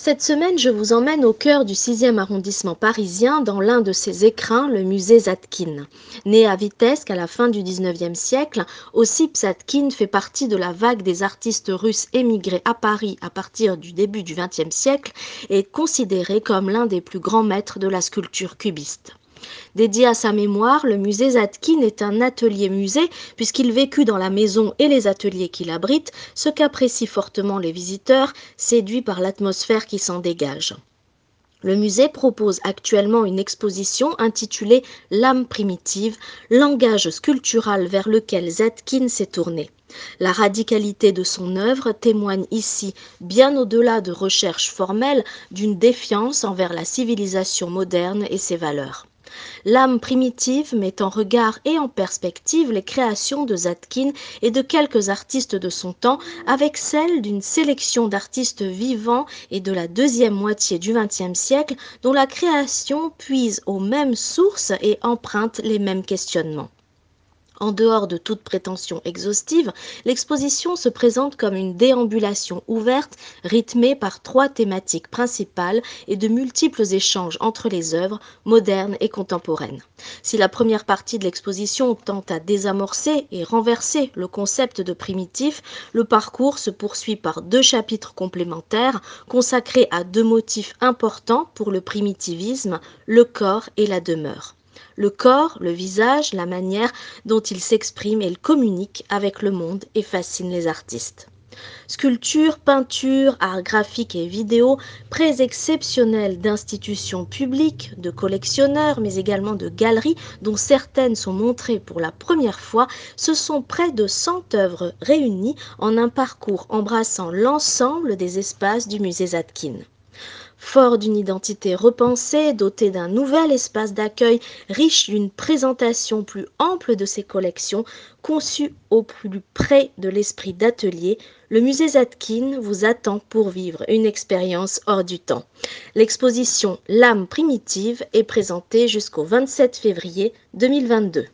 Cette semaine, je vous emmène au cœur du 6e arrondissement parisien, dans l'un de ses écrins, le musée Zadkine. Né à Vitebsk à la fin du 19e siècle, Ossip Zadkine fait partie de la vague des artistes russes émigrés à Paris à partir du début du 20e siècle et est considéré comme l'un des plus grands maîtres de la sculpture cubiste. Dédié à sa mémoire, le musée Zadkine est un atelier-musée puisqu'il vécut dans la maison et les ateliers qu'il abrite, ce qu'apprécient fortement les visiteurs, séduits par l'atmosphère qui s'en dégage. Le musée propose actuellement une exposition intitulée L'âme primitive, langage sculptural vers lequel Zadkine s'est tourné. La radicalité de son œuvre témoigne ici, bien au-delà de recherches formelles, d'une défiance envers la civilisation moderne et ses valeurs. L'âme primitive met en regard et en perspective les créations de Zadkine et de quelques artistes de son temps avec celles d'une sélection d'artistes vivants et de la deuxième moitié du XXe siècle dont la création puise aux mêmes sources et emprunte les mêmes questionnements. En dehors de toute prétention exhaustive, l'exposition se présente comme une déambulation ouverte, rythmée par trois thématiques principales et de multiples échanges entre les œuvres, modernes et contemporaines. Si la première partie de l'exposition tente à désamorcer et renverser le concept de primitif, le parcours se poursuit par deux chapitres complémentaires consacrés à deux motifs importants pour le primitivisme, le corps et la demeure le corps, le visage, la manière dont il s'exprime et il communique avec le monde et fascine les artistes. Sculpture, peinture, art graphique et vidéo, prêts exceptionnels d'institutions publiques, de collectionneurs, mais également de galeries, dont certaines sont montrées pour la première fois, ce sont près de 100 œuvres réunies en un parcours embrassant l'ensemble des espaces du musée Zadkine. Fort d'une identité repensée, doté d'un nouvel espace d'accueil, riche d'une présentation plus ample de ses collections, conçu au plus près de l'esprit d'atelier, le musée Zadkine vous attend pour vivre une expérience hors du temps. L'exposition L'âme primitive est présentée jusqu'au 27 février 2022.